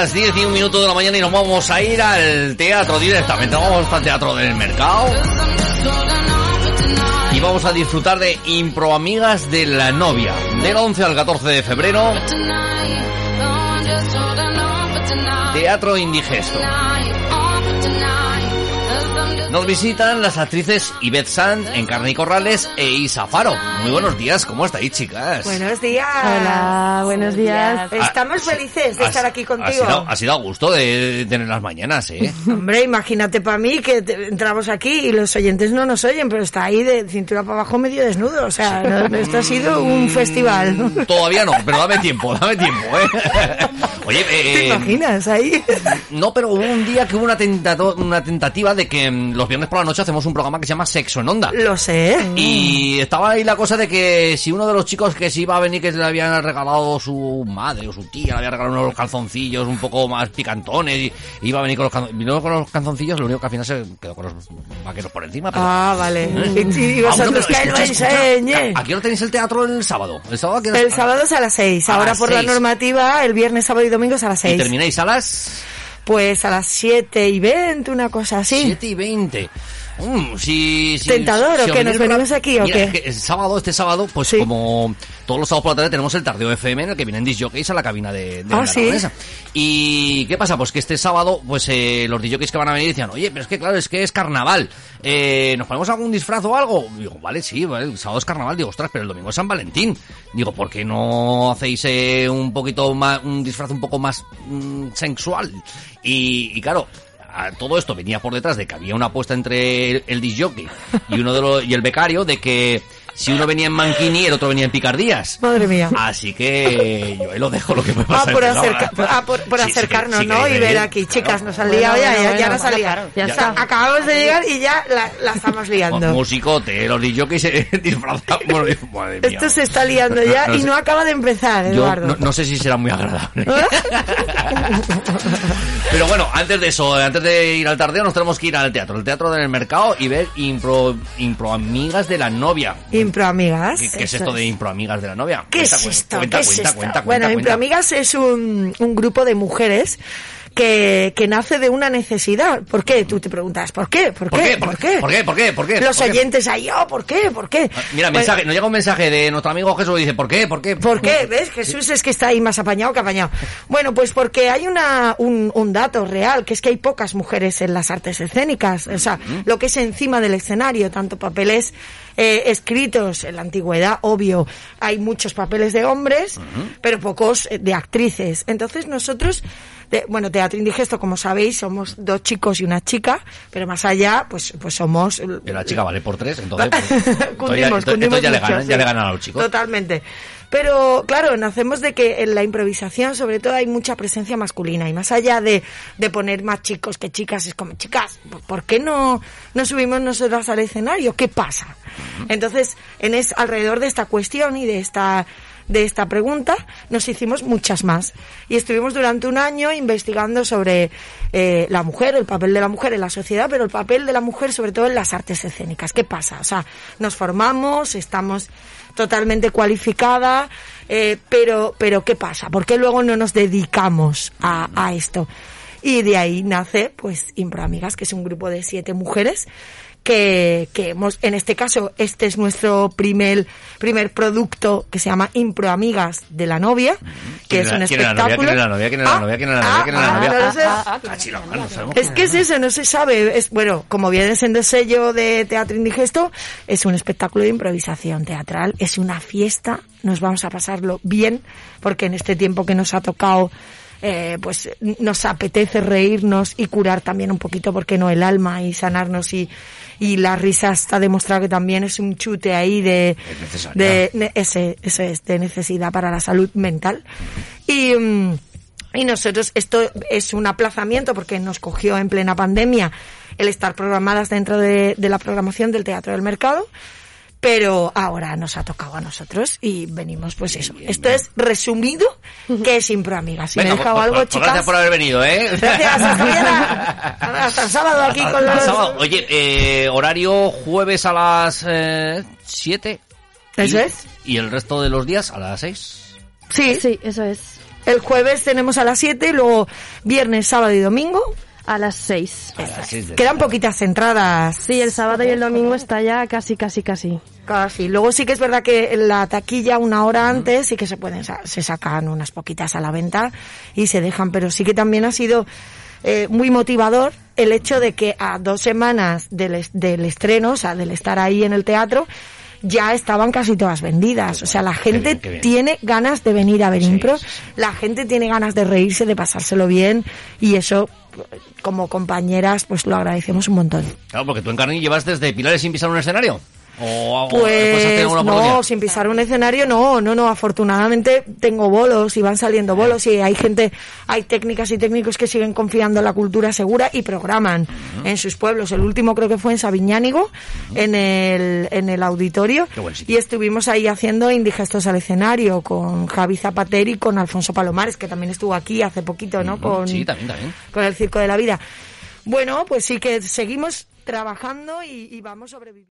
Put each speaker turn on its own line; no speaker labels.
las 10 y un minuto de la mañana y nos vamos a ir al teatro directamente. Vamos al teatro del mercado. Y vamos a disfrutar de Impro Amigas de la Novia. Del 11 al 14 de febrero. Teatro Indigesto. Nos visitan las actrices Yvette Sand, Encarni Corrales e Isa Faro. Muy buenos días, ¿cómo estáis, chicas?
Buenos días.
Hola, buenos días.
Estamos
Ah,
felices de
ha-
estar aquí
Ha
contigo.
sido, ha sido a gusto de tener las mañanas, ¿eh?
Hombre, imagínate para mí que te- entramos aquí y los oyentes no nos oyen, pero está ahí de cintura para abajo medio desnudo. O sea, no- esto ha sido un festival.
Todavía no, pero dame tiempo, dame tiempo, ¿eh? Oye,
¿Te
eh,
imaginas ahí?
no, pero hubo un día que hubo una, tentato- una tentativa de que mm, los viernes por la noche hacemos un programa que se llama Sexo en Onda.
Lo sé.
Y estaba ahí la cosa de que si uno de los chicos que se iba a venir, que le habían regalado su madre o su tía, le había regalado unos calzoncillos un poco más picantones, y iba a venir con los, calzoncillos, con los calzoncillos, lo único que al final se quedó con los vaqueros por encima. Pero...
Ah, vale. Y, y
bueno,
vosotros que lo enseñe.
¿A qué hora tenéis el teatro el sábado? El sábado, ¿a qué hora-
El sábado es a las seis.
A
Ahora
las
por
seis.
la normativa, el viernes, sábado y domingo es a las
¿Y
seis.
termináis a las
Pues a las siete y veinte, una cosa así.
7 y 20? Mm,
¿Tentador o qué? ¿Nos venimos aquí o
Mira,
qué?
que el sábado, este sábado, pues
Sí.
como todos los sábados por la tarde tenemos el Tardeo FM en el que vienen disjockeys a la cabina de, de
Ah,
la
¿sí?
Y ¿qué pasa? Pues que este sábado, pues eh, los disjockeys que van a venir decían, oye, pero es que claro, es que es carnaval. Eh, ¿Nos ponemos algún disfraz o algo? Digo, vale, sí, vale, el sábado es carnaval. Digo, ostras, pero el domingo es San Valentín. Digo, ¿por qué no hacéis eh, un poquito más, un disfraz un poco más mm, sensual? Y, y claro, a todo esto venía por detrás de que había una apuesta entre el, el y uno de los, y el becario de que si uno venía en Manquini el otro venía en Picardías.
Madre mía.
Así que yo ahí lo dejo lo que me pasa.
Ah, por, acerca- ah, por, por
Sí, sí,
acercarnos,
sí,
¿no?
que-
Y ver
que-
aquí,
claro.
chicas, nos han
Bueno,
liado ya,
bueno,
ya, ya
bueno,
nos han liado.
ya está.
Acabamos de llegar y ya la, la estamos liando.
Musicote, los disjockeys se disfrazan. Bueno, madre mía.
Esto se está liando ya
No
y
sé.
no acaba de empezar,
Yo
Eduardo.
no, no sé si será muy agradable. Pero bueno, antes de eso, antes de ir al tardeo, nos tenemos que ir al teatro, el teatro del mercado y ver impro, impro amigas de la novia.
Impro Amigas.
¿Qué, qué es esto de impro amigas de la novia?
¿Qué
Cuenta,
es
cuenta,
esto?
Cuenta,
¿Qué es
cuenta,
esto?
cuenta,
bueno,
cuenta,
Impro
cuenta.
Amigas es un, un grupo de mujeres que, que nace de una necesidad. ¿Por qué? Tú te preguntas, ¿por qué? ¿Por,
¿Por
qué?
qué? ¿Por qué? ¿Por qué? ¿Por qué? ¿Por qué?
Los
¿Por qué?
oyentes ahí, oh, ¿por qué? ¿Por qué?
Mira,
Pues,
mensaje, nos llega un mensaje de nuestro amigo Jesús y dice, ¿por qué? ¿Por qué?
¿Por qué? ¿Ves? Jesús es que está ahí más apañado que apañado. Bueno, pues porque hay una, un, un dato real, que es que hay pocas mujeres en las artes escénicas. O sea, lo que es encima del escenario, tanto papeles eh, escritos en la antigüedad, obvio, hay muchos papeles de hombres, pero pocos eh, de actrices. Entonces nosotros, de- bueno, Teatro Indigesto, como sabéis, somos dos chicos y una chica, pero más allá, pues, pues somos...
Que la chica vale por tres, entonces... pues, entonces ya-
Cundimos,
entonces ya, le ganan, ya le ganan a los chicos.
Totalmente. Pero claro, nacemos de que en la improvisación, sobre todo, hay mucha presencia masculina. Y más allá de, de poner más chicos que chicas, es como, chicas, ¿por qué no, no subimos nosotras al escenario? ¿Qué pasa? Entonces, en es, alrededor de esta cuestión y de esta de esta pregunta, nos hicimos muchas más. Y estuvimos durante un año investigando sobre eh, la mujer, el papel de la mujer en la sociedad, pero el papel de la mujer sobre todo en las artes escénicas. ¿Qué pasa? O sea, nos formamos, estamos totalmente cualificada, eh, pero, pero ¿qué pasa? ¿Por qué luego no nos dedicamos a, a esto? Y de ahí nace, pues, Impro Amigas, que es un grupo de siete mujeres que, que hemos, en este caso, este es nuestro primer, primer producto que se llama Impro Amigas de la novia, que
¿Quién
es
era-
un
la novia?
espectáculo.
¿Quién era la novia? ¿Quién era la novia? ¿Quién era la novia? ¿Quién era la
ah,
novia?
Es que es eso, no se sabe. Es, bueno, como viene siendo sello de Teatro Indigesto, es un espectáculo de improvisación teatral, es una fiesta, nos vamos a pasarlo bien, porque en este tiempo que nos ha tocado, eh, pues nos apetece reírnos y curar también un poquito, porque no el alma y sanarnos y, y la risa está demostrado que también es un chute ahí de,
Es
de ese, eso es, de necesidad para la salud mental. Y, mm, y nosotros, esto es un aplazamiento porque nos cogió en plena pandemia el estar programadas dentro de, de la programación del Teatro del Mercado. Pero ahora nos ha tocado a nosotros y venimos, pues eso. Esto es resumido, que es Impro Amigas. Si me he dejado
pues,
algo,
pues,
chicas.
Gracias por haber venido, ¿eh?
Gracias, hasta mañana. Hasta el sábado aquí con
Hasta
los...
sábado. Oye, eh, horario jueves a las 7.
Eso es.
¿Y el resto de los días a las 6?
Sí,
Sí, eso es.
El jueves tenemos a las 7, luego viernes, sábado y domingo.
A las 6.
A las seis
Quedan
tarde.
poquitas entradas.
Sí, el sábado y el domingo está ya casi, casi, casi.
Casi. Luego sí que es verdad que la taquilla una hora antes sí que se pueden se sacan unas poquitas a la venta y se dejan, pero sí que también ha sido eh, muy motivador el hecho de que a dos semanas del, es- del estreno, o sea, del estar ahí en el teatro, ya estaban casi todas vendidas. O sea, la gente
bien, qué bien.
tiene ganas de venir a ver
Sí,
impro,
sí.
la gente tiene ganas de reírse, de pasárselo bien y eso, como compañeras, pues lo agradecemos un montón.
Claro, porque tú en Carni llevas desde Pilares sin pisar un escenario.
Pues
tenido alguna
no, sin pisar un escenario, no, no, no. Afortunadamente tengo bolos y van saliendo bolos y hay gente, hay técnicas y técnicos que siguen confiando en la cultura segura y programan en sus pueblos. El último creo que fue en Sabiñánigo, en el, en el auditorio. Y estuvimos ahí haciendo indigestos al escenario con Javi Zapateri y con Alfonso Palomares, que también estuvo aquí hace poquito, ¿no? Con,
Sí, también, también.
con el Circo de la Vida. Bueno, pues sí que seguimos trabajando y, y vamos sobreviviendo.